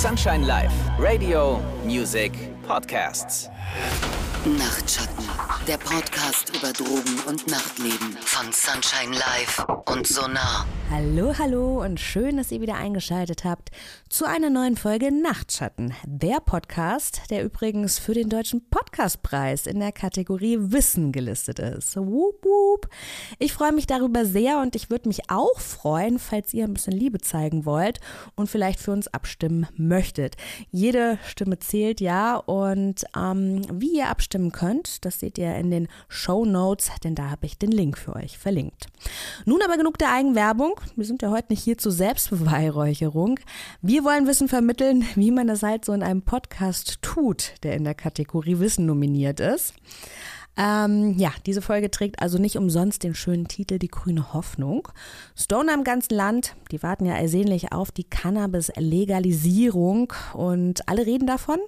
Sunshine Live, Radio, Music, Podcasts. Nachtschatten, der Podcast über Drogen und Nachtleben von Sunshine Live und Sonar. Hallo, hallo und schön, dass ihr wieder eingeschaltet habt zu einer neuen Folge Nachtschatten, der Podcast, der übrigens für den Deutschen Podcastpreis in der Kategorie Wissen gelistet ist. Woop, woop. Ich freue mich darüber sehr und ich würde mich auch freuen, falls ihr ein bisschen Liebe zeigen wollt und vielleicht für uns abstimmen möchtet. Jede Stimme zählt ja und ähm, wie ihr abstimmen könnt, das seht ihr in den Show Notes, denn da habe ich den Link für euch verlinkt. Nun aber genug der Eigenwerbung. Wir sind ja heute nicht hier zur Selbstbeweihräucherung. Wir wollen Wissen vermitteln, wie man das halt so in einem Podcast tut, der in der Kategorie Wissen nominiert ist. Ähm, ja, diese Folge trägt also nicht umsonst den schönen Titel Die grüne Hoffnung. Stoner im ganzen Land, die warten ja ersehnlich auf die Cannabis-Legalisierung und alle reden davon.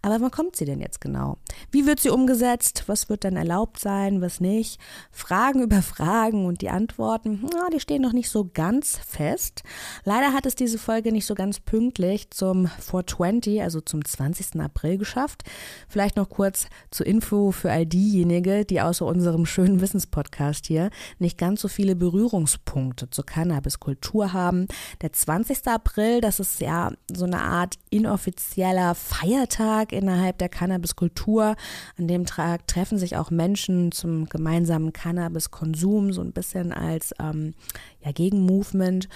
Aber wann kommt sie denn jetzt genau? Wie wird sie umgesetzt? Was wird dann erlaubt sein, was nicht? Fragen über Fragen und die Antworten, na, die stehen noch nicht so ganz fest. Leider hat es diese Folge nicht so ganz pünktlich zum 420, also zum 20. April geschafft. Vielleicht noch kurz zur Info für all diejenigen, diejenigen, die außer unserem schönen Wissenspodcast hier nicht ganz so viele Berührungspunkte zur Cannabiskultur haben. Der 20. April, das ist ja so eine Art inoffizieller Feiertag innerhalb der Cannabiskultur. An dem Tag treffen sich auch Menschen zum gemeinsamen Cannabiskonsum, so ein bisschen als ähm, ja, Gegenmovement.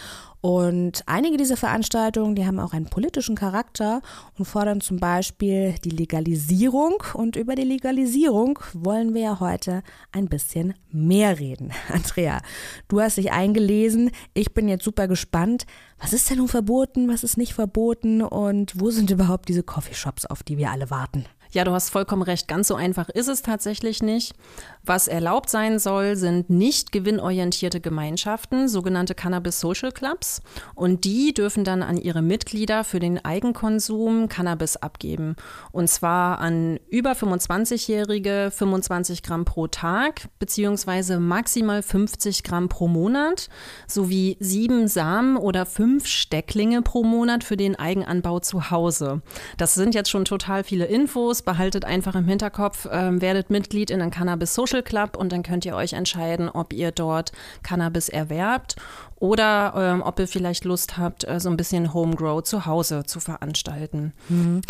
Und einige dieser Veranstaltungen, die haben auch einen politischen Charakter und fordern zum Beispiel die Legalisierung. Und über die Legalisierung wollen wir ja heute ein bisschen mehr reden. Andrea, du hast dich eingelesen. Ich bin jetzt super gespannt. Was ist denn nun verboten? Was ist nicht verboten? Und wo sind überhaupt diese Coffeeshops, auf die wir alle warten? Ja, du hast vollkommen recht. Ganz so einfach ist es tatsächlich nicht. Was erlaubt sein soll, sind nicht gewinnorientierte Gemeinschaften, sogenannte Cannabis Social Clubs. Und die dürfen dann an ihre Mitglieder für den Eigenkonsum Cannabis abgeben. Und zwar an über 25-Jährige 25 Gramm pro Tag, beziehungsweise maximal 50 Gramm pro Monat, sowie sieben Samen oder fünf Stecklinge pro Monat für den Eigenanbau zu Hause. Das sind jetzt schon total viele Infos behaltet einfach im Hinterkopf, ähm, werdet Mitglied in einem Cannabis Social Club und dann könnt ihr euch entscheiden, ob ihr dort Cannabis erwerbt oder ähm, ob ihr vielleicht Lust habt, äh, so ein bisschen Homegrow zu Hause zu veranstalten. Mhm.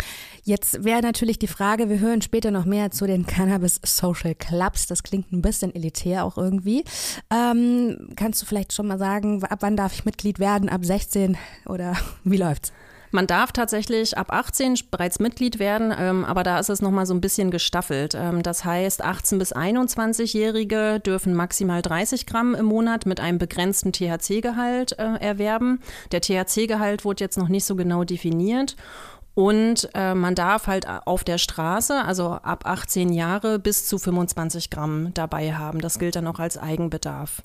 Jetzt wäre natürlich die Frage, wir hören später noch mehr zu den Cannabis Social Clubs. Das klingt ein bisschen elitär auch irgendwie. Ähm, kannst du vielleicht schon mal sagen, ab wann darf ich Mitglied werden? Ab 16 oder wie läuft's? Man darf tatsächlich ab 18 bereits Mitglied werden, ähm, aber da ist es nochmal so ein bisschen gestaffelt. Ähm, das heißt, 18 bis 21-Jährige dürfen maximal 30 Gramm im Monat mit einem begrenzten THC-Gehalt äh, erwerben. Der THC-Gehalt wurde jetzt noch nicht so genau definiert. Und äh, man darf halt auf der Straße, also ab 18 Jahre, bis zu 25 Gramm dabei haben. Das gilt dann auch als Eigenbedarf.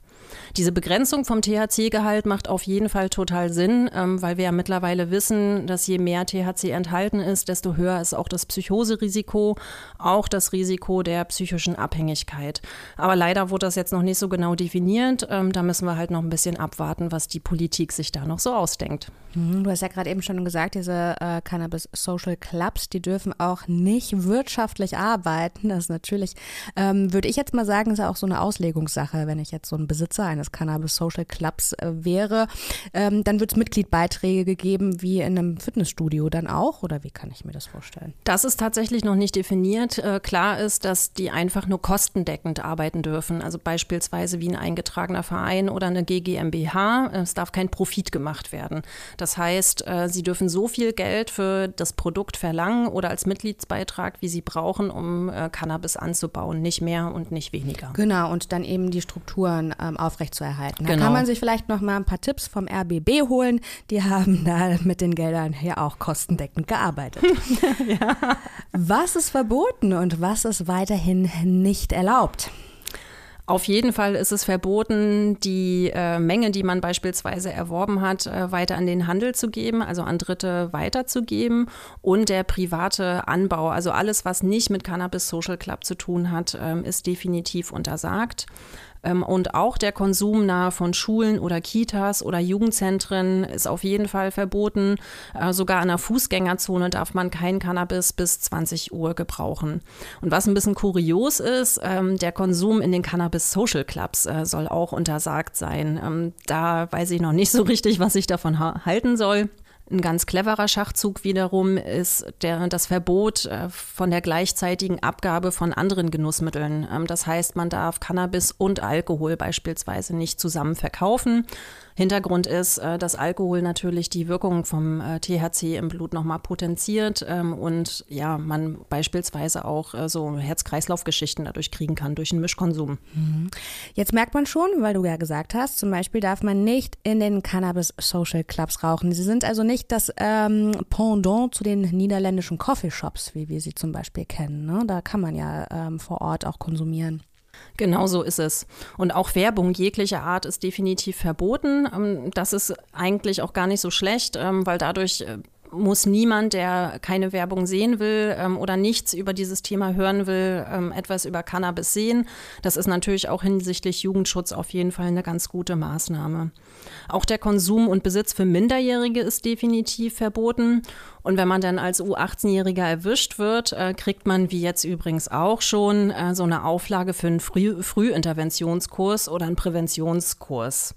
Diese Begrenzung vom THC-Gehalt macht auf jeden Fall total Sinn, ähm, weil wir ja mittlerweile wissen, dass je mehr THC enthalten ist, desto höher ist auch das Psychoserisiko, auch das Risiko der psychischen Abhängigkeit. Aber leider wurde das jetzt noch nicht so genau definiert. Ähm, da müssen wir halt noch ein bisschen abwarten, was die Politik sich da noch so ausdenkt. Mhm, du hast ja gerade eben schon gesagt, diese äh, Cannabis Social Clubs, die dürfen auch nicht wirtschaftlich arbeiten. Das ist natürlich, ähm, würde ich jetzt mal sagen, ist ja auch so eine Auslegungssache, wenn ich jetzt so ein Besitzer eines Cannabis Social Clubs äh, wäre. Ähm, dann wird es Mitgliedbeiträge gegeben, wie in einem Fitnessstudio dann auch, oder wie kann ich mir das vorstellen? Das ist tatsächlich noch nicht definiert. Äh, klar ist, dass die einfach nur kostendeckend arbeiten dürfen. Also beispielsweise wie ein eingetragener Verein oder eine GGMBH. Es darf kein Profit gemacht werden. Das heißt, äh, sie dürfen so viel Geld für das Produkt verlangen oder als Mitgliedsbeitrag, wie sie brauchen, um äh, Cannabis anzubauen. Nicht mehr und nicht weniger. Genau, und dann eben die Strukturen ähm, aufrechtzuerhalten. Da genau. kann man sich vielleicht noch mal ein paar Tipps vom RBB holen. Die haben da mit den Geldern ja auch kostendeckend gearbeitet. ja. Was ist verboten und was ist weiterhin nicht erlaubt? Auf jeden Fall ist es verboten, die äh, Menge, die man beispielsweise erworben hat, äh, weiter an den Handel zu geben, also an Dritte weiterzugeben. Und der private Anbau, also alles, was nicht mit Cannabis Social Club zu tun hat, äh, ist definitiv untersagt. Ähm, und auch der Konsum nahe von Schulen oder Kitas oder Jugendzentren ist auf jeden Fall verboten. Äh, sogar in der Fußgängerzone darf man kein Cannabis bis 20 Uhr gebrauchen. Und was ein bisschen kurios ist, ähm, der Konsum in den Cannabis Social Clubs äh, soll auch untersagt sein. Ähm, da weiß ich noch nicht so richtig, was ich davon halten soll. Ein ganz cleverer Schachzug wiederum ist der, das Verbot äh, von der gleichzeitigen Abgabe von anderen Genussmitteln. Ähm, das heißt, man darf Cannabis und Alkohol beispielsweise nicht zusammen verkaufen. Hintergrund ist, äh, dass Alkohol natürlich die Wirkung vom äh, THC im Blut nochmal potenziert ähm, und ja, man beispielsweise auch äh, so Herz-Kreislauf-Geschichten dadurch kriegen kann, durch den Mischkonsum. Mhm. Jetzt merkt man schon, weil du ja gesagt hast, zum Beispiel darf man nicht in den Cannabis-Social Clubs rauchen. Sie sind also nicht das ähm, Pendant zu den niederländischen Coffeeshops, wie wir sie zum Beispiel kennen. Ne? Da kann man ja ähm, vor Ort auch konsumieren. Genau so ist es. Und auch Werbung jeglicher Art ist definitiv verboten. Ähm, das ist eigentlich auch gar nicht so schlecht, ähm, weil dadurch äh, muss niemand, der keine Werbung sehen will ähm, oder nichts über dieses Thema hören will, ähm, etwas über Cannabis sehen. Das ist natürlich auch hinsichtlich Jugendschutz auf jeden Fall eine ganz gute Maßnahme. Auch der Konsum und Besitz für Minderjährige ist definitiv verboten. Und wenn man dann als U18-Jähriger erwischt wird, äh, kriegt man, wie jetzt übrigens auch schon, äh, so eine Auflage für einen Früh Frühinterventionskurs oder einen Präventionskurs.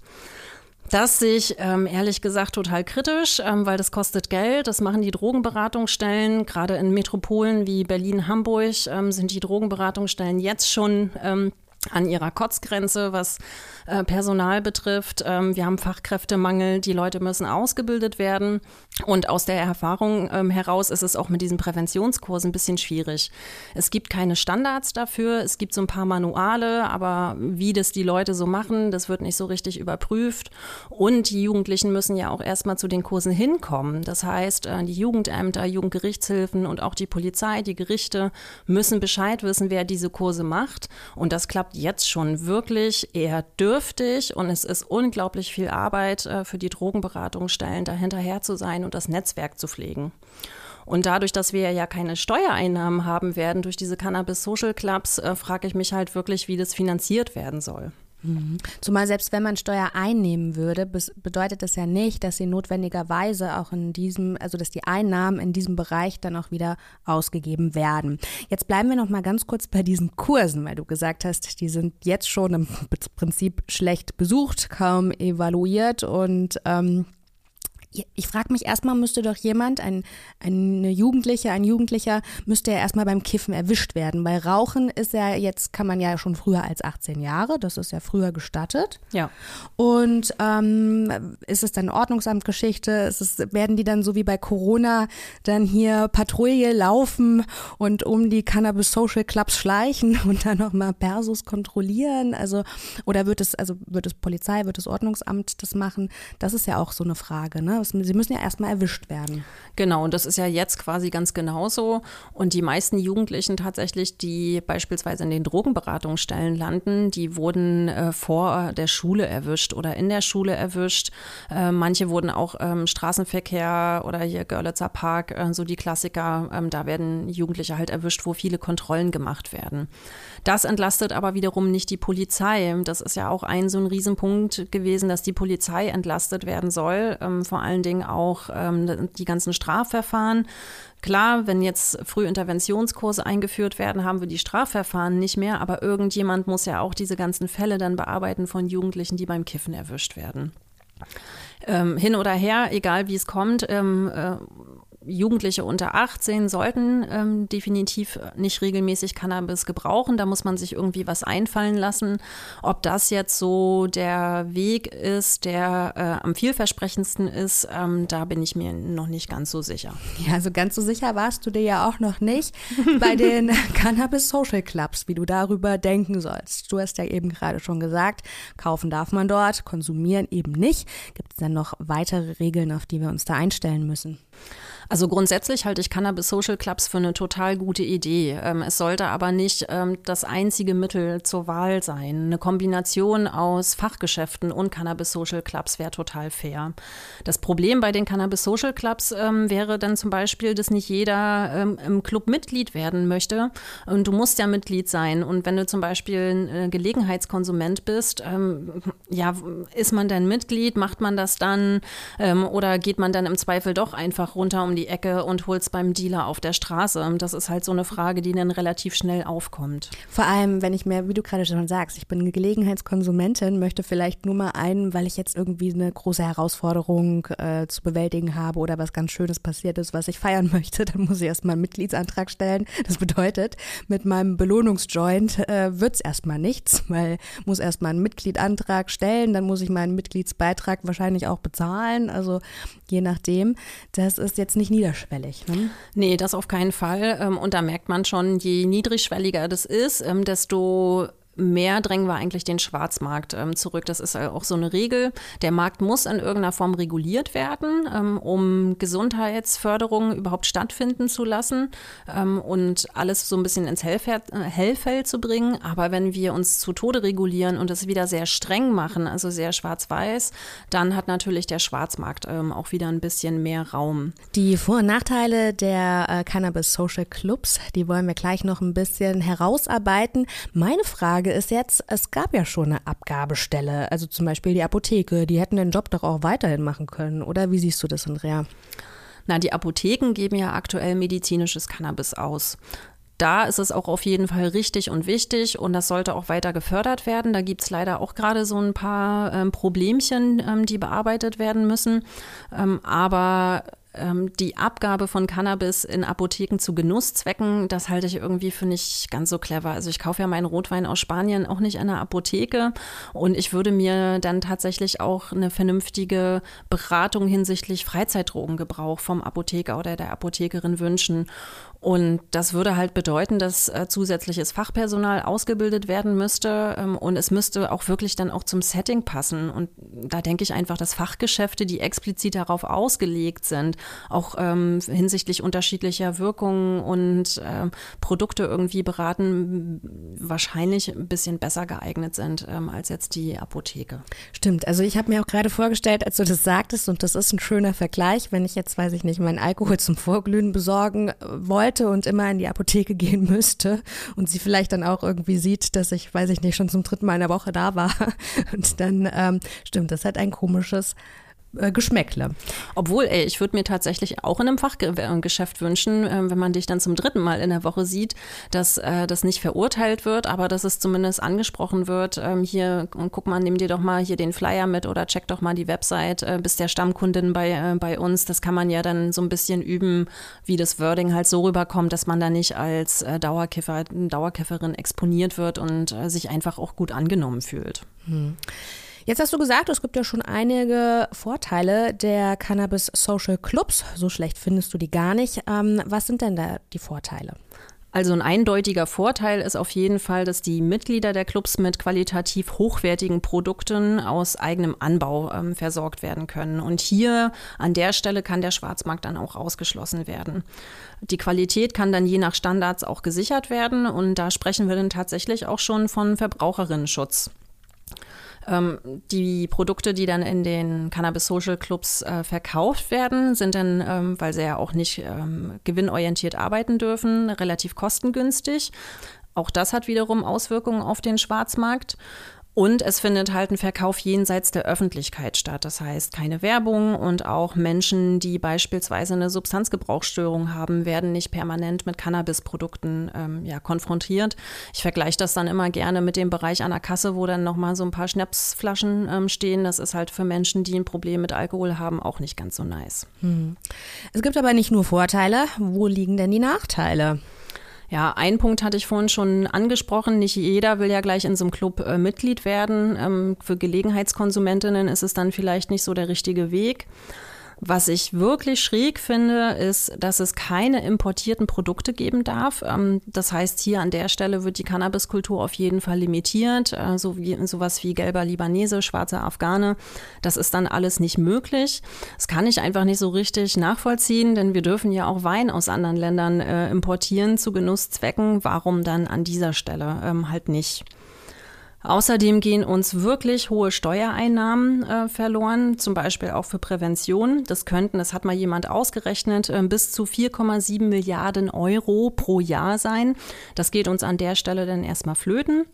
Das sehe ich ähm, ehrlich gesagt total kritisch, ähm, weil das kostet Geld. Das machen die Drogenberatungsstellen. Gerade in Metropolen wie Berlin, Hamburg ähm, sind die Drogenberatungsstellen jetzt schon ähm, an ihrer Kotzgrenze, was äh, Personal betrifft. Ähm, wir haben Fachkräftemangel, die Leute müssen ausgebildet werden. Und aus der Erfahrung ähm, heraus ist es auch mit diesen Präventionskursen ein bisschen schwierig. Es gibt keine Standards dafür, es gibt so ein paar Manuale, aber wie das die Leute so machen, das wird nicht so richtig überprüft. Und die Jugendlichen müssen ja auch erstmal zu den Kursen hinkommen. Das heißt, äh, die Jugendämter, Jugendgerichtshilfen und auch die Polizei, die Gerichte müssen Bescheid wissen, wer diese Kurse macht. Und das klappt jetzt schon wirklich eher dürftig dürftig und es ist unglaublich viel Arbeit äh, für die Drogenberatungsstellen, da hinterher zu sein und das Netzwerk zu pflegen. Und dadurch, dass wir ja keine Steuereinnahmen haben werden durch diese Cannabis Social Clubs, äh, frage ich mich halt wirklich, wie das finanziert werden soll. Mhm. Zumal selbst wenn man Steuer einnehmen würde, bedeutet das ja nicht, dass sie notwendigerweise auch in diesem, also dass die Einnahmen in diesem Bereich dann auch wieder ausgegeben werden. Jetzt bleiben wir noch mal ganz kurz bei diesen Kursen, weil du gesagt hast, die sind jetzt schon im Prinzip schlecht besucht, kaum evaluiert und ähm, ich frage mich erstmal, müsste doch jemand, ein, eine Jugendliche, ein Jugendlicher, müsste ja erstmal beim Kiffen erwischt werden. Weil Rauchen ist ja jetzt, kann man ja schon früher als 18 Jahre, das ist ja früher gestattet. Ja. Und ähm, ist es dann Ordnungsamtgeschichte? Ist es, werden die dann so wie bei Corona dann hier Patrouille laufen und um die Cannabis Social Clubs schleichen und dann nochmal Persus kontrollieren? Also, oder wird es, also wird es Polizei, wird es Ordnungsamt das machen? Das ist ja auch so eine Frage, ne? Sie müssen ja erstmal erwischt werden. Genau, und das ist ja jetzt quasi ganz genauso. Und die meisten Jugendlichen tatsächlich, die beispielsweise in den Drogenberatungsstellen landen, die wurden äh, vor der Schule erwischt oder in der Schule erwischt. Äh, manche wurden auch ähm, Straßenverkehr oder hier Görlitzer Park, äh, so die Klassiker. Ähm, da werden Jugendliche halt erwischt, wo viele Kontrollen gemacht werden. Das entlastet aber wiederum nicht die Polizei. Das ist ja auch ein so ein Riesenpunkt gewesen, dass die Polizei entlastet werden soll. Ähm, vor allen Dingen auch ähm, die ganzen Strafverfahren. Klar, wenn jetzt Frühinterventionskurse eingeführt werden, haben wir die Strafverfahren nicht mehr, aber irgendjemand muss ja auch diese ganzen Fälle dann bearbeiten von Jugendlichen, die beim Kiffen erwischt werden. Ähm, hin oder her, egal wie es kommt, ähm, äh, Jugendliche unter 18 sollten ähm, definitiv nicht regelmäßig Cannabis gebrauchen. Da muss man sich irgendwie was einfallen lassen. Ob das jetzt so der Weg ist, der äh, am vielversprechendsten ist, ähm, da bin ich mir noch nicht ganz so sicher. Ja, also ganz so sicher warst du dir ja auch noch nicht bei den Cannabis Social Clubs, wie du darüber denken sollst. Du hast ja eben gerade schon gesagt, kaufen darf man dort, konsumieren eben nicht. Gibt es dann noch weitere Regeln, auf die wir uns da einstellen müssen? Also grundsätzlich halte ich Cannabis Social Clubs für eine total gute Idee. Ähm, es sollte aber nicht ähm, das einzige Mittel zur Wahl sein. Eine Kombination aus Fachgeschäften und Cannabis Social Clubs wäre total fair. Das Problem bei den Cannabis Social Clubs ähm, wäre dann zum Beispiel, dass nicht jeder im Club Mitglied werden möchte. Und du musst ja Mitglied sein. Und wenn du zum Beispiel ein äh, Gelegenheitskonsument bist, ja, ist man dann Mitglied? Macht man das dann? Oder geht man dann im Zweifel doch einfach runter um die Ecke und holst beim Dealer auf der Straße? Das ist halt so eine Frage, die dann relativ schnell aufkommt. Vor allem, wenn ich mir, wie du gerade schon sagst, ich bin Gelegenheitskonsumentin, möchte vielleicht nur mal einen, weil ich jetzt irgendwie eine große Herausforderung äh, zu bewältigen habe oder was ganz Schönes passiert ist, was ich feiern möchte, dann muss ich erstmal einen Mitgliedsantrag stellen. Das bedeutet, mit meinem Belohnungsjoint äh, wird es erstmal nichts, weil muss erstmal einen Mitgliedantrag stellen, dann muss ich meinen Mitgliedsbeitrag wahrscheinlich auch bezahlen. Also je nachdem. Das ist jetzt nicht niederschwellig. Ne? Nee, das auf keinen Fall. Ähm, und da merkt man schon, je niedrigschwelliger das ist, ähm, desto mehr drängen wir eigentlich den Schwarzmarkt ähm, zurück. Das ist auch so eine Regel. Der Markt muss in irgendeiner Form reguliert werden, ähm, um Gesundheitsförderung überhaupt stattfinden zu lassen ähm, und alles so ein bisschen ins Hellfeld, äh, Hellfeld zu bringen. Aber wenn wir uns zu Tode regulieren und es wieder sehr streng machen, also sehr schwarz-weiß, dann hat natürlich der Schwarzmarkt ähm, auch wieder ein bisschen mehr Raum. Die Vor- und Nachteile der äh, Cannabis Social Clubs, die wollen wir gleich noch ein bisschen herausarbeiten. Meine Frage Frage ist jetzt, es gab ja schon eine Abgabestelle, also zum Beispiel die Apotheke, die hätten den Job doch auch weiterhin machen können, oder wie siehst du das, Andrea? Na, die Apotheken geben ja aktuell medizinisches Cannabis aus. Da ist es auch auf jeden Fall richtig und wichtig und das sollte auch weiter gefördert werden. Da gibt es leider auch gerade so ein paar ähm, Problemchen, ähm, die bearbeitet werden müssen. Ähm, aber die Abgabe von Cannabis in Apotheken zu Genusszwecken, das halte ich irgendwie für nicht ganz so clever. Also ich kaufe ja meinen Rotwein aus Spanien auch nicht in einer Apotheke und ich würde mir dann tatsächlich auch eine vernünftige Beratung hinsichtlich Freizeitdrogengebrauch vom Apotheker oder der Apothekerin wünschen. Und das würde halt bedeuten, dass äh, zusätzliches Fachpersonal ausgebildet werden müsste ähm, und es müsste auch wirklich dann auch zum Setting passen. Und da denke ich einfach, dass Fachgeschäfte, die explizit darauf ausgelegt sind, auch ähm, hinsichtlich unterschiedlicher Wirkungen und äh, Produkte irgendwie beraten, wahrscheinlich ein bisschen besser geeignet sind ähm, als jetzt die Apotheke. Stimmt. Also ich habe mir auch gerade vorgestellt, als du das sagtest, und das ist ein schöner Vergleich, wenn ich jetzt, weiß ich nicht, meinen Alkohol zum Vorglühen besorgen äh, wollte und immer in die Apotheke gehen müsste und sie vielleicht dann auch irgendwie sieht, dass ich, weiß ich nicht, schon zum dritten Mal in der Woche da war. Und dann ähm, stimmt, das hat ein komisches äh, Geschmäckle. Obwohl, ey, ich würde mir tatsächlich auch in einem Fachgeschäft wünschen, äh, wenn man dich dann zum dritten Mal in der Woche sieht, dass äh, das nicht verurteilt wird, aber dass es zumindest angesprochen wird. Ähm, hier, guck mal, nimm dir doch mal hier den Flyer mit oder check doch mal die Website, äh, bist der Stammkundin bei, äh, bei uns. Das kann man ja dann so ein bisschen üben, wie das Wording halt so rüberkommt, dass man da nicht als äh, Dauerkiffer, Dauerkifferin exponiert wird und sich einfach auch gut angenommen fühlt. Hm. Jetzt hast du gesagt, es gibt ja schon einige Vorteile der Cannabis Social Clubs. So schlecht findest du die gar nicht. Ähm, was sind denn da die Vorteile? Also ein eindeutiger Vorteil ist auf jeden Fall, dass die Mitglieder der Clubs mit qualitativ hochwertigen Produkten aus eigenem Anbau ähm, versorgt werden können. Und hier an der Stelle kann der Schwarzmarkt dann auch ausgeschlossen werden. Die Qualität kann dann je nach Standards auch gesichert werden und da sprechen wir dann tatsächlich auch schon von Verbraucherinnenschutz. Ähm, die Produkte, die dann in den Cannabis Social Clubs äh, verkauft werden, sind dann, ähm, weil sie ja auch nicht ähm, gewinnorientiert arbeiten dürfen, relativ kostengünstig. Auch das hat wiederum Auswirkungen auf den Schwarzmarkt. Und es findet halt ein Verkauf jenseits der Öffentlichkeit statt. Das heißt, keine Werbung und auch Menschen, die beispielsweise eine Substanzgebrauchsstörung haben, werden nicht permanent mit Cannabisprodukten ähm, ja, konfrontiert. Ich vergleiche das dann immer gerne mit dem Bereich an der Kasse, wo dann nochmal so ein paar Schnapsflaschen ähm, stehen. Das ist halt für Menschen, die ein Problem mit Alkohol haben, auch nicht ganz so nice. Hm. Es gibt aber nicht nur Vorteile. Wo liegen denn die Nachteile? Ja, ein Punkt hatte ich vorhin schon angesprochen. Nicht jeder will ja gleich in so einem Club äh, Mitglied werden. Ähm, für Gelegenheitskonsumentinnen ist es dann vielleicht nicht so der richtige Weg. Was ich wirklich schräg finde, ist, dass es keine importierten Produkte geben darf. Ähm, das heißt, hier an der Stelle wird die Cannabiskultur auf jeden Fall limitiert. Äh, so wie, sowas wie gelber Libanese, schwarzer Afghane. Das ist dann alles nicht möglich. Das kann ich einfach nicht so richtig nachvollziehen, denn wir dürfen ja auch Wein aus anderen Ländern äh, importieren zu Genusszwecken. Warum dann an dieser Stelle ähm, halt nicht? Außerdem gehen uns wirklich hohe Steuereinnahmen äh, verloren, zum Beispiel auch für Prävention. Das könnten, das hat mal jemand ausgerechnet, äh, bis zu 4,7 Milliarden Euro pro Jahr sein. Das geht uns an der Stelle dann erstmal flöten.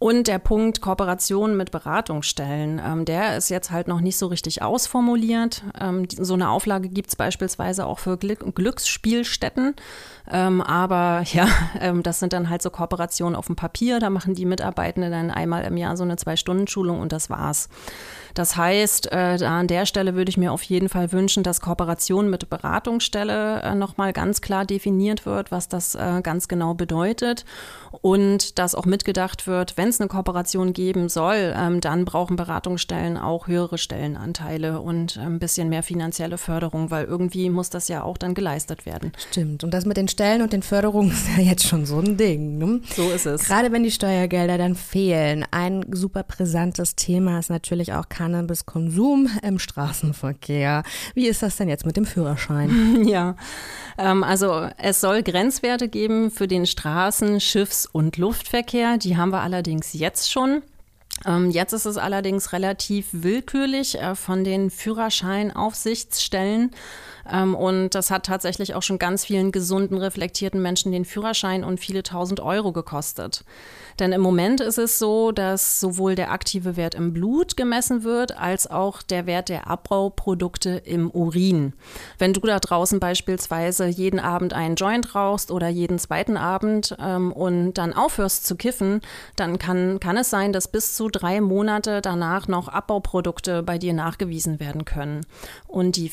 Und der Punkt Kooperation mit Beratungsstellen, ähm, der ist jetzt halt noch nicht so richtig ausformuliert. Ähm, so eine Auflage gibt es beispielsweise auch für Glück Glücksspielstätten. Ähm, aber ja, ähm, das sind dann halt so Kooperationen auf dem Papier. Da machen die Mitarbeitenden dann einmal im Jahr so eine Zwei-Stunden-Schulung und das war's. Das heißt, äh, an der Stelle würde ich mir auf jeden Fall wünschen, dass Kooperation mit Beratungsstelle äh, nochmal ganz klar definiert wird, was das äh, ganz genau bedeutet und dass auch mitgedacht wird, wenn es eine Kooperation geben soll, ähm, dann brauchen Beratungsstellen auch höhere Stellenanteile und ein bisschen mehr finanzielle Förderung, weil irgendwie muss das ja auch dann geleistet werden. Stimmt. Und das mit den Stellen und den Förderungen ist ja jetzt schon so ein Ding. Ne? So ist es. Gerade wenn die Steuergelder dann fehlen. Ein super brisantes Thema ist natürlich auch Cannabiskonsum im Straßenverkehr. Wie ist das denn jetzt mit dem Führerschein? Ja, ähm, also es soll Grenzwerte geben für den Straßen-, Schiffs- und Luftverkehr. Die haben wir allerdings jetzt schon. Ähm, jetzt ist es allerdings relativ willkürlich äh, von den Führerscheinaufsichtsstellen. Ähm, und das hat tatsächlich auch schon ganz vielen gesunden, reflektierten Menschen den Führerschein und viele tausend Euro gekostet. Denn im Moment ist es so, dass sowohl der aktive Wert im Blut gemessen wird, als auch der Wert der Abbauprodukte im Urin. Wenn du da draußen beispielsweise jeden Abend einen Joint rauchst oder jeden zweiten Abend ähm, und dann aufhörst zu kiffen, dann kann, kann es sein, dass bis zu drei Monate danach noch Abbauprodukte bei dir nachgewiesen werden können. Und die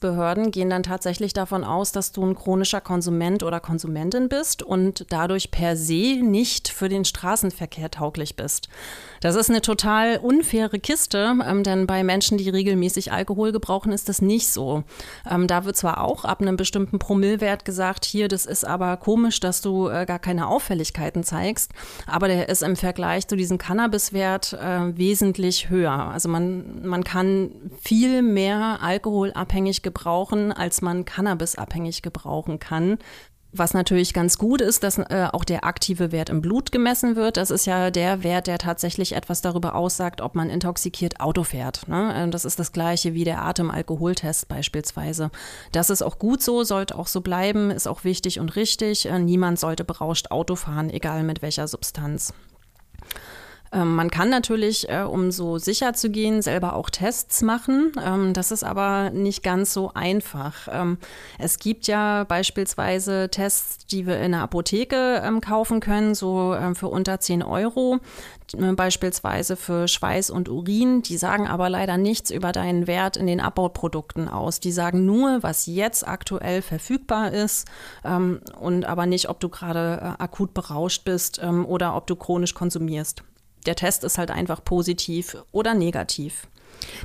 Führerscheinaufsichtsbehörden gehen dann tatsächlich davon aus, dass du ein chronischer Konsument oder Konsumentin bist und dadurch per se nicht für den Straßenverkehr tauglich bist. Das ist eine total unfaire Kiste, ähm, denn bei Menschen, die regelmäßig Alkohol gebrauchen, ist das nicht so. Ähm, da wird zwar auch ab einem bestimmten Promillwert gesagt, hier, das ist aber komisch, dass du äh, gar keine Auffälligkeiten zeigst, aber der ist im Vergleich zu diesem Cannabiswert äh, wesentlich höher. Also man, man kann viel mehr alkoholabhängig gebrauchen, als man cannabisabhängig gebrauchen kann. Was natürlich ganz gut ist, dass äh, auch der aktive Wert im Blut gemessen wird. Das ist ja der Wert, der tatsächlich etwas darüber aussagt, ob man intoxikiert Auto fährt. Ne? Ähm, das ist das gleiche wie der Atemalkoholtest beispielsweise. Das ist auch gut so, sollte auch so bleiben, ist auch wichtig und richtig. Äh, niemand sollte berauscht Auto fahren, egal mit welcher Substanz. Ähm, man kann natürlich, äh, um so sicher zu gehen, selber auch Tests machen. Ähm, das ist aber nicht ganz so einfach. Ähm, es gibt ja beispielsweise Tests, die wir in der Apotheke kaufen können, so für unter 10 Euro. Äh, beispielsweise für Schweiß und Urin. Die sagen aber leider nichts über deinen Wert in den Abbauprodukten aus. Die sagen nur, was jetzt aktuell verfügbar ist und aber nicht, ob du gerade äh, akut berauscht bist oder ob du chronisch konsumierst der Test ist halt einfach positiv oder negativ.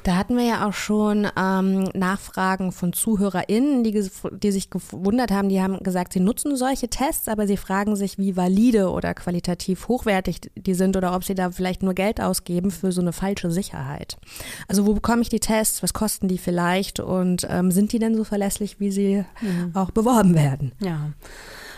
Da hatten wir ja auch schon ähm, Nachfragen von ZuhörerInnen, die, die sich gewundert haben, die haben gesagt, sie nutzen solche Tests, aber sie fragen sich, wie valide oder qualitativ hochwertig die sind oder ob sie da vielleicht nur Geld ausgeben für so eine falsche Sicherheit. Also wo bekomme ich die Tests, was kosten die vielleicht und ähm, sind die denn so verlässlich, wie sie mhm. auch beworben werden? Ja.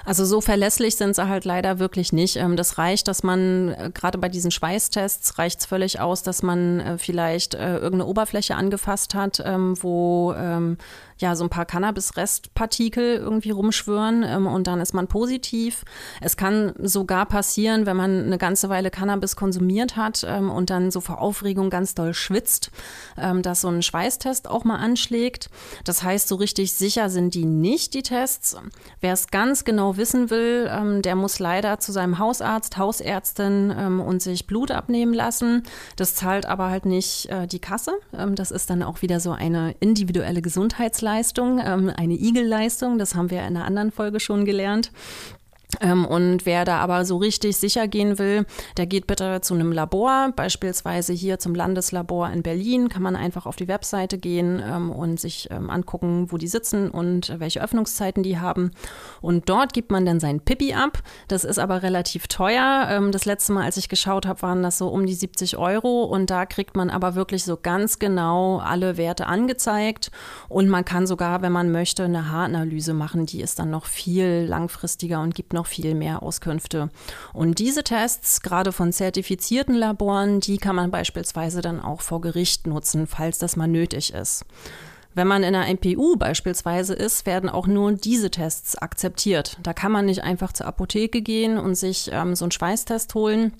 Also so verlässlich sind sie halt leider wirklich nicht. Ähm, das reicht, dass man äh, gerade bei diesen Schweißtests reicht es völlig aus, dass man äh, vielleicht äh, irgendeine Oberfläche angefasst hat, ähm, wo ähm, ja so ein paar Cannabis-Restpartikel irgendwie rumschwören ähm, und dann ist man positiv. Es kann sogar passieren, wenn man eine ganze Weile Cannabis konsumiert hat ähm, und dann so vor Aufregung ganz doll schwitzt, ähm, dass so ein Schweißtest auch mal anschlägt. Das heißt, so richtig sicher sind die nicht, die Tests. Wer es ganz genau wissen will, ähm, der muss leider zu seinem Hausarzt, Hausärztin ähm, und sich Blut abnehmen lassen. Das zahlt aber halt nicht äh, die Kasse. Ähm, das ist dann auch wieder so eine individuelle Gesundheitsleistung. Leistung, ähm, eine Igelleistung. Das haben wir in einer anderen Folge schon gelernt. Ähm, und wer da aber so richtig sicher gehen will, der geht bitte zu einem Labor, beispielsweise hier zum Landeslabor in Berlin, kann man einfach auf die Webseite gehen ähm, und sich ähm, angucken, wo die sitzen und welche Öffnungszeiten die haben. Und dort gibt man dann sein Pippi ab. Das ist aber relativ teuer. das letzte Mal, als ich geschaut habe, waren das so um die 70 Euro und da kriegt man aber wirklich so ganz genau alle Werte angezeigt und man kann sogar, wenn man möchte, eine Haaranalyse machen. Die ist dann noch viel langfristiger und gibt noch viel mehr Auskünfte. Und diese Tests, gerade von zertifizierten Laboren, die kann man beispielsweise dann auch vor Gericht nutzen, falls das mal nötig ist. Wenn man in einer MPU beispielsweise ist, werden auch nur diese Tests akzeptiert. Da kann man nicht einfach zur Apotheke gehen und sich ähm, so einen Schweißtest holen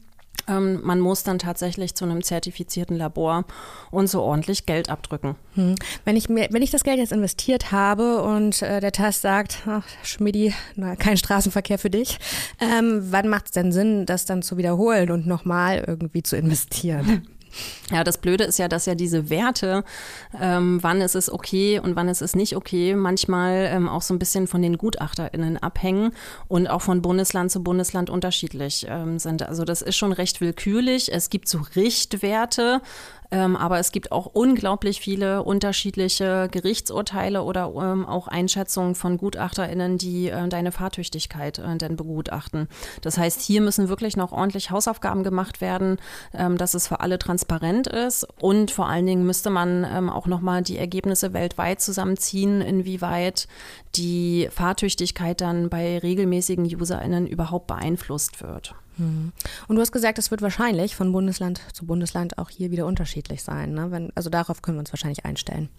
ähm, man muss dann tatsächlich zu einem zertifizierten Labor und so ordentlich Geld abdrücken. Hm. Wenn, ich mir, wenn ich das Geld jetzt investiert habe und äh, der Test sagt, ach, Schmidi, na, kein Straßenverkehr für dich, ähm, wann macht es denn Sinn, das dann zu wiederholen und nochmal irgendwie zu investieren? Ja, das Blöde ist ja, dass ja diese Werte, ähm, wann ist es okay und wann ist es nicht okay, manchmal ähm, auch so ein bisschen von den GutachterInnen abhängen und auch von Bundesland zu Bundesland unterschiedlich ähm, sind. Also das ist schon recht willkürlich. Es gibt so Richtwerte, ähm, aber es gibt auch unglaublich viele unterschiedliche Gerichtsurteile oder ähm, auch Einschätzungen von GutachterInnen, die äh, deine Fahrtüchtigkeit äh, denn begutachten. Das heißt, hier müssen wirklich noch ordentlich Hausaufgaben gemacht werden, ähm, dass es für alle transparent ist. Und vor allen Dingen müsste man ähm, auch nochmal die Ergebnisse weltweit zusammenziehen, inwieweit die Fahrtüchtigkeit dann bei regelmäßigen UserInnen überhaupt beeinflusst wird. Hm. Und du hast gesagt, es wird wahrscheinlich von Bundesland zu Bundesland auch hier wieder unterschiedlich sein. Ne? Wenn, also darauf können wir uns wahrscheinlich einstellen.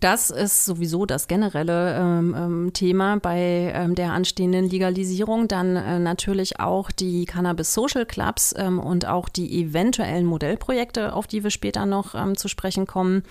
Das ist sowieso das generelle ähm, ähm, Thema bei ähm, der anstehenden Legalisierung. Dann äh, natürlich auch die Cannabis Social Clubs ähm, und auch die eventuellen Modellprojekte, auf die wir später noch ähm, zu sprechen kommen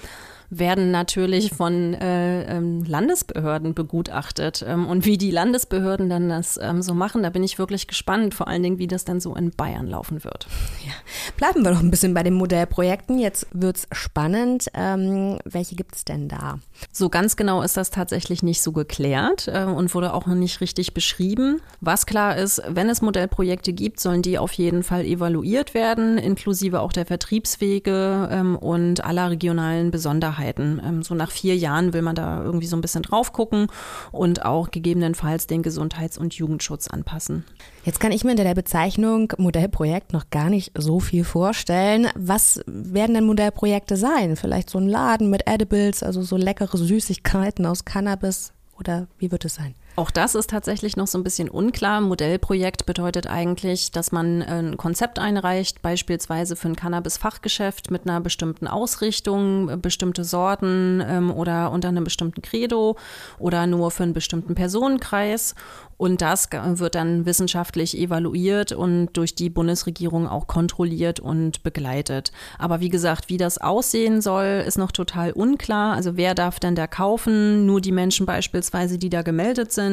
werden natürlich von äh, ähm, Landesbehörden begutachtet. Ähm, und wie die Landesbehörden dann das ähm, so machen, da bin ich wirklich gespannt, vor allen Dingen, wie das dann so in Bayern laufen wird. Ja. Bleiben wir doch ein bisschen bei den Modellprojekten. Jetzt wird es spannend. Ähm, welche gibt es denn da? So ganz genau ist das tatsächlich nicht so geklärt äh, und wurde auch noch nicht richtig beschrieben. Was klar ist, wenn es Modellprojekte gibt, sollen die auf jeden Fall evaluiert werden, inklusive auch der Vertriebswege ähm, und aller regionalen Besonderheiten. Besonderheiten. Ähm, so nach vier Jahren will man da irgendwie so ein bisschen drauf gucken und auch gegebenenfalls den Gesundheits- und Jugendschutz anpassen. Jetzt kann ich mir unter der Bezeichnung Modellprojekt noch gar nicht so viel vorstellen. Was werden denn Modellprojekte sein? Vielleicht so ein Laden mit Edibles, also so leckere Süßigkeiten aus Cannabis? Oder wie wird es sein? Auch das ist tatsächlich noch so ein bisschen unklar. Modellprojekt bedeutet eigentlich, dass man ein Konzept einreicht, beispielsweise für ein Cannabis-Fachgeschäft mit einer bestimmten Ausrichtung, bestimmte Sorten ähm, oder unter einem bestimmten Credo oder nur für einen bestimmten Personenkreis. Und das wird dann wissenschaftlich evaluiert und durch die Bundesregierung auch kontrolliert und begleitet. Aber wie gesagt, wie das aussehen soll, ist noch total unklar. Also wer darf denn da kaufen? Nur die Menschen beispielsweise, die da gemeldet sind.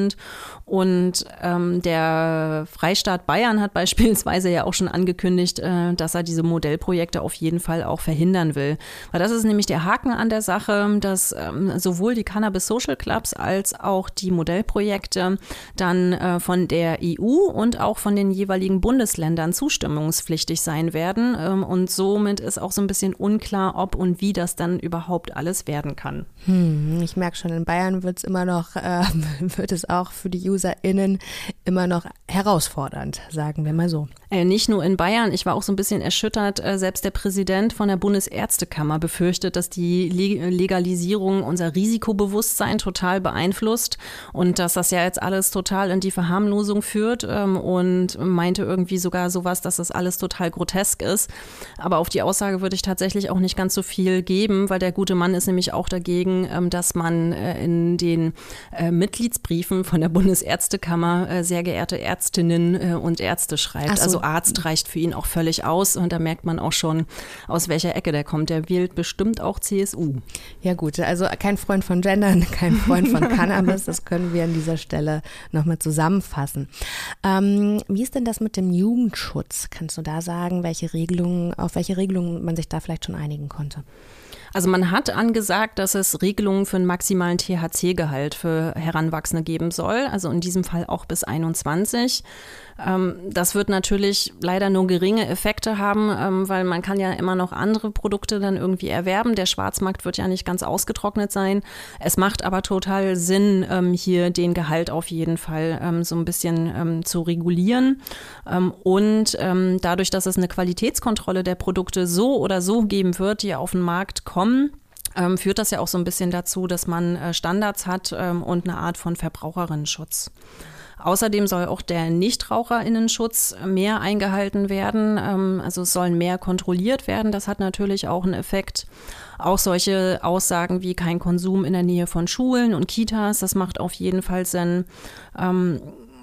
Und ähm, der Freistaat Bayern hat beispielsweise ja auch schon angekündigt, äh, dass er diese Modellprojekte auf jeden Fall auch verhindern will. Weil das ist nämlich der Haken an der Sache, dass ähm, sowohl die Cannabis Social Clubs als auch die Modellprojekte dann dann äh, von der EU und auch von den jeweiligen Bundesländern zustimmungspflichtig sein werden. Ähm, und somit ist auch so ein bisschen unklar, ob und wie das dann überhaupt alles werden kann. Hm, ich merke schon, in Bayern wird es immer noch, äh, wird es auch für die UserInnen immer noch herausfordernd, sagen wir mal so. Äh, nicht nur in Bayern, ich war auch so ein bisschen erschüttert. Äh, selbst der Präsident von der Bundesärztekammer befürchtet, dass die Legalisierung unser Risikobewusstsein total beeinflusst und dass das ja jetzt alles total in die Verharmlosung führt ähm, und meinte irgendwie sogar sowas, dass das alles total grotesk ist. Aber auf die Aussage würde ich tatsächlich auch nicht ganz so viel geben, weil der gute Mann ist nämlich auch dagegen, ähm, dass man äh, in den äh, Mitgliedsbriefen von der Bundesärztekammer äh, sehr geehrte Ärztinnen äh, und Ärzte schreibt. So. Also Arzt reicht für ihn auch völlig aus und da merkt man auch schon, aus welcher Ecke der kommt. Der wählt bestimmt auch CSU. Ja gut, also kein Freund von Gendern, kein Freund von Cannabis, das können wir an dieser Stelle nochmal zusammenfassen. Ähm, wie ist denn das mit dem Jugendschutz? Kannst du da sagen, welche Regelungen, auf welche Regelungen man sich da vielleicht schon einigen konnte? Also man hat angesagt, dass es Regelungen für einen maximalen THC-Gehalt für Heranwachsende geben soll, also in diesem Fall auch bis 21. Ähm, das wird natürlich leider nur geringe Effekte haben, ähm, weil man kann ja immer noch andere Produkte dann irgendwie erwerben. Der Schwarzmarkt wird ja nicht ganz ausgetrocknet sein. Es macht aber total Sinn, ähm, hier den Gehalt auf jeden Fall so ein bisschen zu regulieren. Und dadurch, dass es eine Qualitätskontrolle der Produkte so oder so geben wird, die auf den Markt kommen, führt das ja auch so ein bisschen dazu, dass man äh, Standards hat und eine Art von Verbraucherinnenschutz. Außerdem soll auch der Nichtraucherinnenschutz mehr eingehalten werden. Ähm, also es sollen mehr kontrolliert werden. Das hat natürlich auch einen Effekt. Auch solche Aussagen wie kein Konsum in der Nähe von Schulen und Kitas, das macht auf jeden Fall Sinn.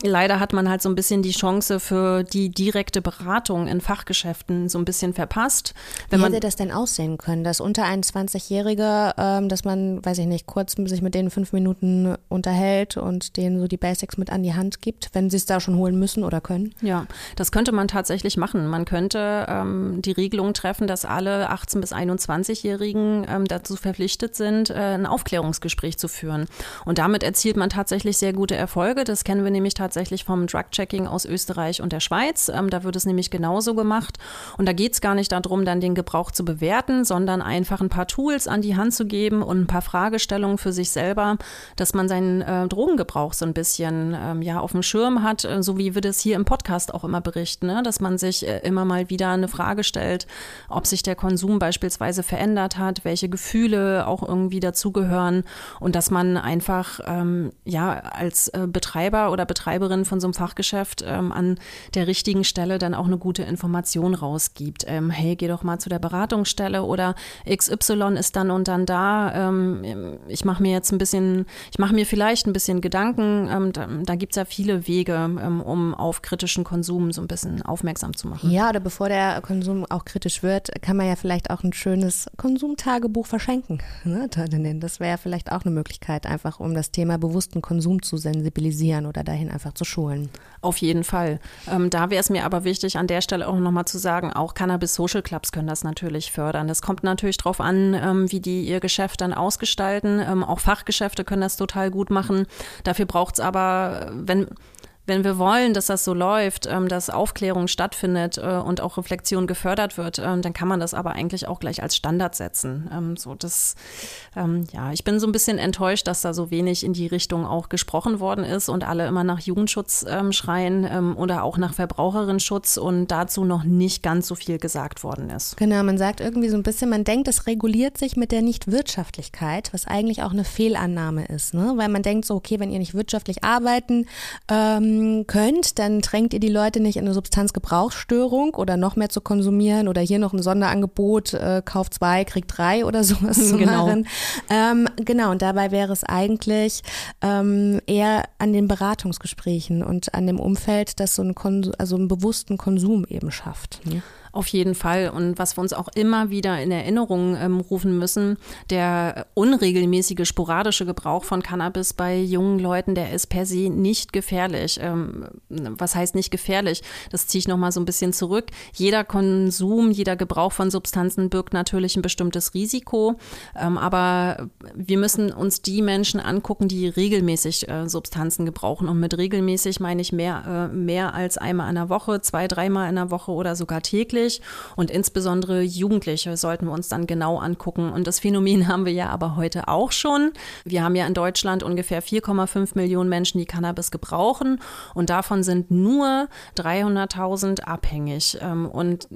Leider hat man halt so ein bisschen die Chance für die direkte Beratung in Fachgeschäften so ein bisschen verpasst. Wenn Wie hätte das denn aussehen können, dass unter 21-Jährige, ähm, dass man, weiß ich nicht, kurz sich mit denen fünf Minuten unterhält und denen so die Basics mit an die Hand gibt, wenn sie es da schon holen müssen oder können? Ja, das könnte man tatsächlich machen. Man könnte ähm, die Regelung treffen, dass alle 18- bis 21-Jährigen ähm, dazu verpflichtet sind, äh, ein Aufklärungsgespräch zu führen. Und damit erzielt man tatsächlich sehr gute Erfolge. Das kennen wir nämlich tatsächlich tatsächlich vom Drug-Checking aus Österreich und der Schweiz. Ähm, da wird es nämlich genauso gemacht. Und da geht es gar nicht darum, dann den Gebrauch zu bewerten, sondern einfach ein paar Tools an die Hand zu geben und ein paar Fragestellungen für sich selber, dass man seinen äh, Drogengebrauch so ein bisschen ähm, ja, auf dem Schirm hat, äh, so wie wir das hier im Podcast auch immer berichten, ne? dass man sich äh, immer mal wieder eine Frage stellt, ob sich der Konsum beispielsweise verändert hat, welche Gefühle auch irgendwie dazugehören und dass man einfach ähm, ja als äh, Betreiber oder Betreiber Betreiberin von so einem Fachgeschäft ähm, an der richtigen Stelle dann auch eine gute Information rausgibt. Ähm, hey, geh doch mal zu der Beratungsstelle oder XY ist dann und dann da. Ähm, ich mache mir jetzt ein bisschen, ich mache mir vielleicht ein bisschen Gedanken. Ähm, da da gibt es ja viele Wege, ähm, um auf kritischen Konsum so ein bisschen aufmerksam zu machen. Ja, oder bevor der Konsum auch kritisch wird, kann man ja vielleicht auch ein schönes Konsumtagebuch verschenken. Ne? Das wäre ja vielleicht auch eine Möglichkeit, einfach um das Thema bewussten Konsum zu sensibilisieren oder dahin einfach zu schulen. Auf jeden Fall. Ähm, da wäre es mir aber wichtig, an der Stelle auch nochmal zu sagen, auch Cannabis Social Clubs können das natürlich fördern. Das kommt natürlich darauf an, ähm, wie die ihr Geschäft dann ausgestalten. Ähm, auch Fachgeschäfte können das total gut machen. Dafür braucht es aber, wenn wenn wir wollen, dass das so läuft, ähm, dass Aufklärung stattfindet äh, und auch Reflexion gefördert wird, ähm, dann kann man das aber eigentlich auch gleich als Standard setzen. Ähm, so das, ja, ich bin so ein bisschen enttäuscht, dass da so wenig in die Richtung auch gesprochen worden ist und alle immer nach Jugendschutz schreien oder auch nach Verbraucherinnenschutz und dazu noch nicht ganz so viel gesagt worden ist. Genau, man sagt irgendwie so ein bisschen, man denkt, es reguliert sich mit der Nichtwirtschaftlichkeit, was eigentlich auch eine Fehlannahme ist, ne? weil man denkt so, okay, wenn ihr nicht wirtschaftlich arbeiten, ähm, könnt, dann drängt ihr die Leute nicht in eine Substanzgebrauchsstörung oder noch mehr zu konsumieren oder hier noch ein Sonderangebot, äh, kauft zwei, kriegt drei oder sowas zu genau. machen. Ähm, genau, und dabei wäre es eigentlich ähm, eher an den Beratungsgesprächen und an dem Umfeld, das so einen, Konsum, also einen bewussten Konsum eben schafft. Ne? Auf jeden Fall. Und was wir uns auch immer wieder in Erinnerung ähm, rufen müssen, der unregelmäßige, sporadische Gebrauch von Cannabis bei jungen Leuten, der ist per se nicht gefährlich. Ähm, was heißt nicht gefährlich? Das ziehe ich nochmal so ein bisschen zurück. Jeder Konsum, jeder Gebrauch von Substanzen birgt natürlich ein bestimmtes Risiko. Ähm, aber wir müssen uns die Menschen angucken, die regelmäßig äh, Substanzen gebrauchen. Und mit regelmäßig meine ich mehr, äh, mehr als einmal in der Woche, zwei, dreimal in der Woche oder sogar täglich schwierig und insbesondere Jugendliche sollten wir uns dann genau angucken. Und das Phänomen haben wir ja aber heute auch schon. Wir haben ja in Deutschland ungefähr 4,5 Millionen Menschen, die Cannabis gebrauchen und davon sind nur 300.000 abhängig. Ähm, und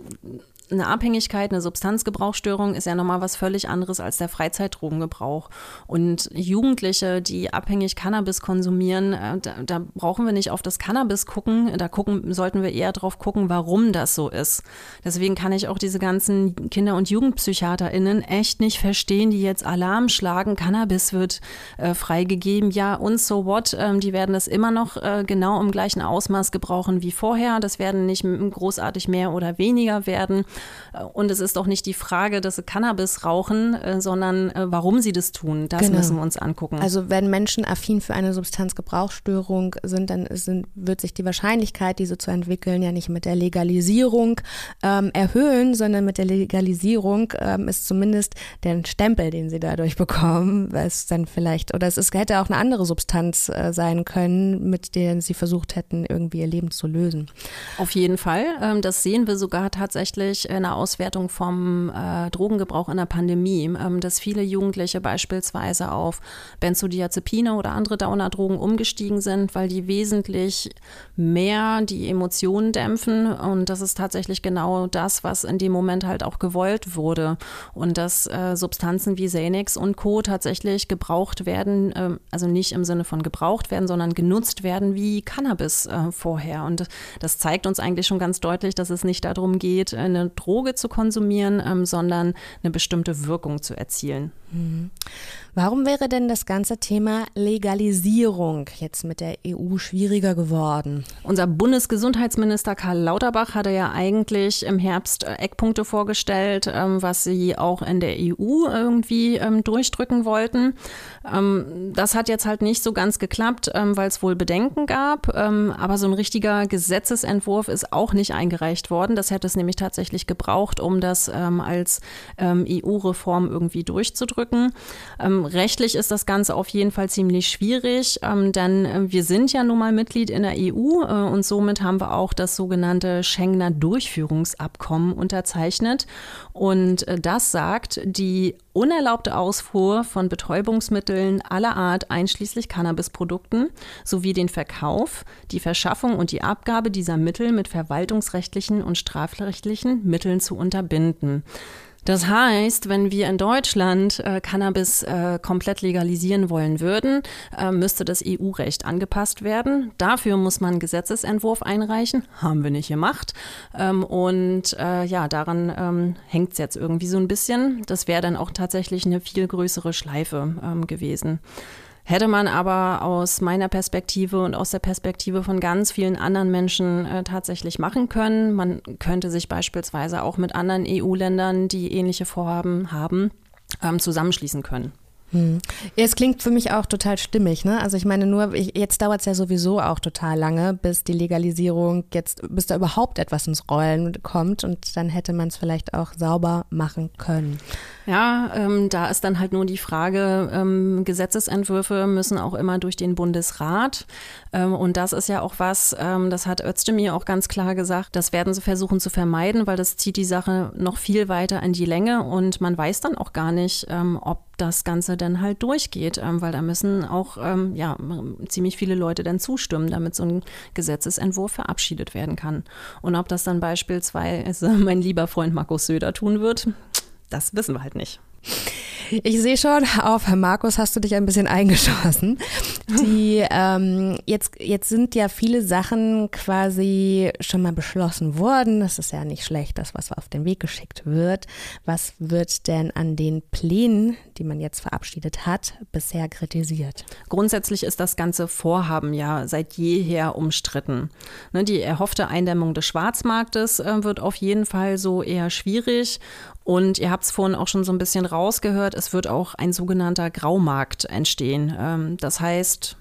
eine Abhängigkeit, eine Substanzgebrauchsstörung ist ja nochmal was völlig anderes als der Freizeitdrogengebrauch. Und Jugendliche, die abhängig Cannabis konsumieren, äh, da, da, brauchen wir nicht auf das Cannabis gucken, da gucken, sollten wir eher drauf gucken, warum das so ist. Deswegen kann ich auch diese ganzen Kinder- und JugendpsychiaterInnen echt nicht verstehen, die jetzt Alarm schlagen, Cannabis wird äh, freigegeben, ja und so what, ähm, die werden das immer noch äh, genau im gleichen Ausmaß gebrauchen wie vorher, das werden nicht großartig mehr oder weniger werden. Und es ist auch nicht die Frage, dass sie Cannabis rauchen, äh, sondern äh, warum sie das tun. Das genau. müssen wir uns angucken. Also wenn Menschen affin für eine Substanzgebrauchsstörung sind, dann sind, wird sich die Wahrscheinlichkeit, diese zu entwickeln, ja nicht mit der Legalisierung ähm, erhöhen, sondern mit der Legalisierung ähm, ist zumindest der Stempel, den sie dadurch bekommen, es dann vielleicht, oder es ist, hätte auch eine andere Substanz äh, sein können, mit der sie versucht hätten, irgendwie ihr Leben zu lösen. Auf jeden Fall. Ähm, das sehen wir sogar tatsächlich in der Auswertung vom äh, Drogengebrauch in der Pandemie, ähm, dass viele Jugendliche beispielsweise auf Benzodiazepine oder andere Downer-Drogen umgestiegen sind, weil die wesentlich mehr die Emotionen dämpfen. Und das ist tatsächlich genau das, was in dem Moment halt auch gewollt wurde. Und dass äh, Substanzen wie Xanax und Co. tatsächlich gebraucht werden, äh, also nicht im Sinne von gebraucht werden, sondern genutzt werden wie Cannabis äh, vorher. Und das zeigt uns eigentlich schon ganz deutlich, dass es nicht darum geht, eine Droge zu konsumieren, ähm, sondern eine bestimmte Wirkung zu erzielen. Mhm. Warum wäre denn das ganze Thema Legalisierung jetzt mit der EU schwieriger geworden? Unser Bundesgesundheitsminister Karl Lauterbach hatte ja eigentlich im Herbst äh, Eckpunkte vorgestellt, ähm, was sie auch in der EU irgendwie ähm, durchdrücken wollten. Ähm, das hat jetzt halt nicht so ganz geklappt, weil es wohl Bedenken gab. Aber so ein richtiger Gesetzesentwurf ist auch nicht eingereicht worden. Das hätte es nämlich tatsächlich gebraucht, um das als EU-Reform irgendwie durchzudrücken. Rechtlich ist das Ganze auf jeden Fall ziemlich schwierig, ähm, denn äh, wir sind ja nun mal Mitglied in der EU äh, und somit haben wir auch das sogenannte Schengener Durchführungsabkommen unterzeichnet. Und äh, das sagt, die unerlaubte Ausfuhr von Betäubungsmitteln aller Art, einschließlich Cannabisprodukten, sowie den Verkauf, die Verschaffung und die Abgabe dieser Mittel mit verwaltungsrechtlichen und strafrechtlichen Mitteln zu unterbinden. Das heißt, wenn wir in Deutschland äh, Cannabis äh, komplett legalisieren wollen würden, äh, müsste das EU-Recht angepasst werden. Dafür muss man einen Gesetzesentwurf einreichen. Haben wir nicht gemacht. Ähm, und äh, ja, daran ähm, hängt es jetzt irgendwie so ein bisschen. Das wäre dann auch tatsächlich eine viel größere Schleife ähm, gewesen. Hätte man aber aus meiner Perspektive und aus der Perspektive von ganz vielen anderen Menschen äh, tatsächlich machen können. Man könnte sich beispielsweise auch mit anderen EU-Ländern, die ähnliche Vorhaben haben, ähm, zusammenschließen können. Hm. Es klingt für mich auch total stimmig, ne? Also ich meine nur, ich, jetzt dauert es ja sowieso auch total lange, bis die Legalisierung jetzt, bis da überhaupt etwas ins Rollen kommt und dann hätte man es vielleicht auch sauber machen können. Ja, ähm, da ist dann halt nur die Frage, ähm, Gesetzesentwürfe müssen auch immer durch den Bundesrat. Ähm, und das ist ja auch was, ähm, das hat Özdemir auch ganz klar gesagt, das werden sie versuchen zu vermeiden, weil das zieht die Sache noch viel weiter in die Länge und man weiß dann auch gar nicht, ähm, ob das Ganze dann halt durchgeht, ähm, weil da müssen auch ja, ziemlich viele Leute dann zustimmen, damit so ein Gesetzesentwurf verabschiedet werden kann. Und ob das dann beispielsweise mein lieber Freund Markus Söder tun wird, das wissen wir halt nicht. Ich sehe schon, auf Markus hast du dich ein bisschen eingeschossen. Die ähm, jetzt jetzt sind ja viele Sachen quasi schon mal beschlossen worden. Das ist ja nicht schlecht, das was auf den Weg geschickt wird. Was wird denn an den Plänen, die man jetzt verabschiedet hat, bisher kritisiert? Grundsätzlich ist das ganze Vorhaben ja seit jeher umstritten. Ne, die erhoffte Eindämmung des Schwarzmarktes äh, wird auf jeden Fall so eher schwierig und ihr habt es vorhin auch schon so ein bisschen rausgehört, es wird auch ein sogenannter Graumarkt entstehen. Ähm, das heißt,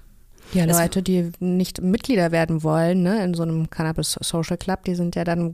ja, Leute, die nicht Mitglieder werden wollen, ne, in so einem Cannabis Social Club, die sind ja dann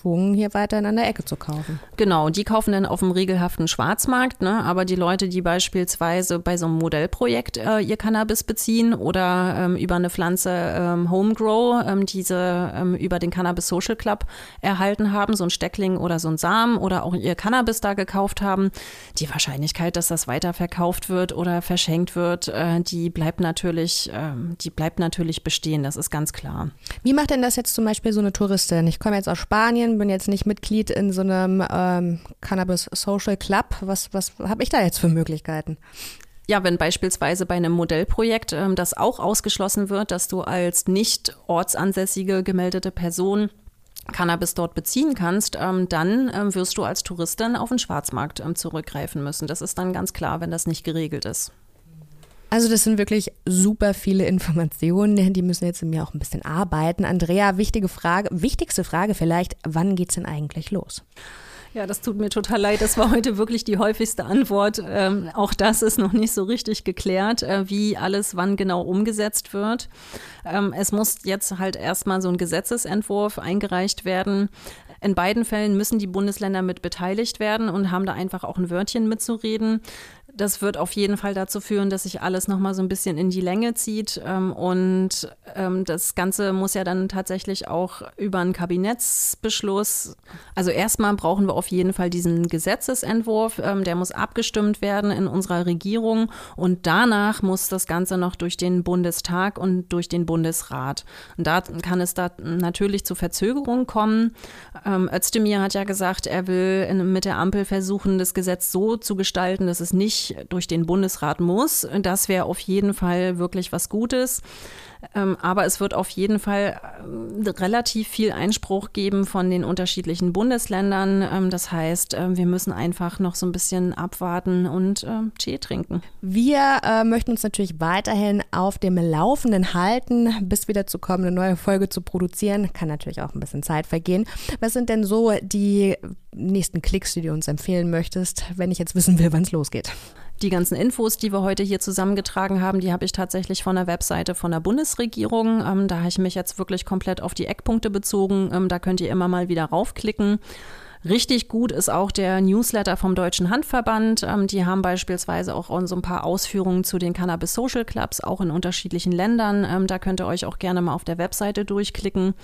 gezwungen, hier weiterhin an der Ecke zu kaufen. Genau, die kaufen dann auf dem regelhaften Schwarzmarkt, ne? aber die Leute, die beispielsweise bei so einem Modellprojekt äh, ihr Cannabis beziehen oder ähm, über eine Pflanze ähm, Homegrow, ähm, diese ähm, über den Cannabis Social Club erhalten haben, so ein Steckling oder so ein Samen oder auch ihr Cannabis da gekauft haben, die Wahrscheinlichkeit, dass das weiterverkauft wird oder verschenkt wird, äh, die bleibt natürlich, äh, die bleibt natürlich bestehen, das ist ganz klar. Wie macht denn das jetzt zum Beispiel so eine Touristin? Ich komme jetzt aus Spanien, bin, bin jetzt nicht Mitglied in so einem ähm, Cannabis Social Club. Was, was habe ich da jetzt für Möglichkeiten? Ja, wenn beispielsweise bei einem Modellprojekt ähm, das auch ausgeschlossen wird, dass du als nicht ortsansässige gemeldete Person Cannabis dort beziehen kannst, ähm, dann ähm, wirst du als Touristin auf den Schwarzmarkt ähm, zurückgreifen müssen. Das ist dann ganz klar, wenn das nicht geregelt ist. Also das sind wirklich super viele Informationen, die müssen jetzt in mir auch ein bisschen arbeiten. Andrea, wichtige Frage, wichtigste Frage vielleicht, wann geht's denn eigentlich los? Ja, das tut mir total leid. Das war heute wirklich die häufigste Antwort. Ähm, auch das ist noch nicht so richtig geklärt, äh, wie alles wann genau umgesetzt wird. Ähm, es muss jetzt halt erstmal so ein Gesetzesentwurf eingereicht werden. In beiden Fällen müssen die Bundesländer mit beteiligt werden und haben da einfach auch ein Wörtchen mitzureden. Das wird auf jeden Fall dazu führen, dass sich alles nochmal so ein bisschen in die Länge zieht. Ähm, und ähm, das Ganze muss ja dann tatsächlich auch über einen Kabinettsbeschluss. Also erstmal brauchen wir auf jeden Fall diesen Gesetzesentwurf. Ähm, der muss abgestimmt werden in unserer Regierung. Und danach muss das Ganze noch durch den Bundestag und durch den Bundesrat. Und da kann es da natürlich zu Verzögerungen kommen. Özdemir hat ja gesagt, er will mit der Ampel versuchen, das Gesetz so zu gestalten, dass es nicht durch den Bundesrat muss. Das wäre auf jeden Fall wirklich was Gutes. Ähm, aber es wird auf jeden Fall äh, relativ viel Einspruch geben von den unterschiedlichen Bundesländern. Ähm, das heißt, wir müssen einfach noch so ein bisschen abwarten und Tee trinken. Wir äh, möchten uns natürlich weiterhin auf dem Laufenden halten, bis wieder zu kommen, eine neue Folge zu produzieren. Kann natürlich auch ein bisschen Zeit vergehen. Was sind denn so die nächsten Klicks, die du uns empfehlen möchtest, wenn ich jetzt wissen will, wann es losgeht? Die ganzen Infos, die wir heute hier zusammengetragen haben, die habe ich tatsächlich von der Webseite von der Bundesregierung. Ähm, da habe ich mich jetzt wirklich komplett auf die Eckpunkte bezogen. Ähm, da könnt ihr immer mal wieder raufklicken. Richtig gut ist auch der Newsletter vom Deutschen Handverband. Ähm, die haben beispielsweise auch so ein paar Ausführungen zu den Cannabis Social Clubs, auch in unterschiedlichen Ländern. Ähm, da könnt ihr euch auch gerne mal auf der Webseite durchklicken.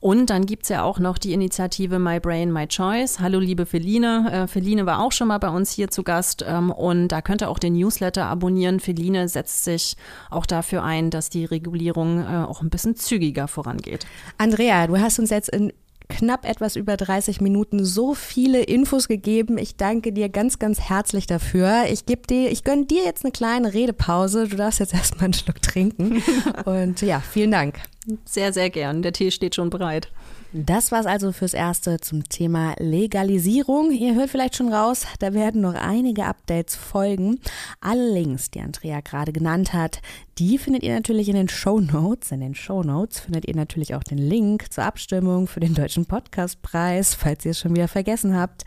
Und dann gibt es ja auch noch die Initiative My Brain, My Choice. Hallo, liebe Feline. Äh, Feline war auch schon mal bei uns hier zu Gast. Ähm, und da könnt ihr auch den Newsletter abonnieren. Feline setzt sich auch dafür ein, dass die Regulierung äh, auch ein bisschen zügiger vorangeht. Andrea, du hast uns jetzt in knapp etwas über 30 Minuten so viele Infos gegeben. Ich danke dir ganz, ganz herzlich dafür. Ich gebe dir, ich gönne dir jetzt eine kleine Redepause. Du darfst jetzt erstmal einen Schluck trinken. Und ja, vielen Dank. Sehr, sehr gern. Der Tee steht schon bereit. Das war's also fürs Erste zum Thema Legalisierung. Ihr hört vielleicht schon raus, da werden noch einige Updates folgen. Alle Links, die Andrea gerade genannt hat, die findet ihr natürlich in den Show Notes. In den Show Notes findet ihr natürlich auch den Link zur Abstimmung für den Deutschen Podcastpreis, falls ihr es schon wieder vergessen habt.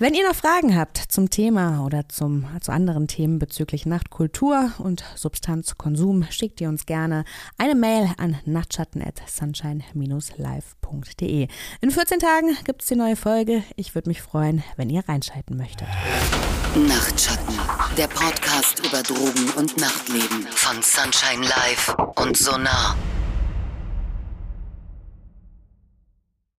Wenn ihr noch Fragen habt zum Thema oder zum, zu anderen Themen bezüglich Nachtkultur und Substanzkonsum, schickt ihr uns gerne eine Mail an nachtschatten.sunshine-live.de. In 14 Tagen gibt es die neue Folge. Ich würde mich freuen, wenn ihr reinschalten möchtet. Nachtschatten, der Podcast über Drogen und Nachtleben von Sunshine Live und Sonar.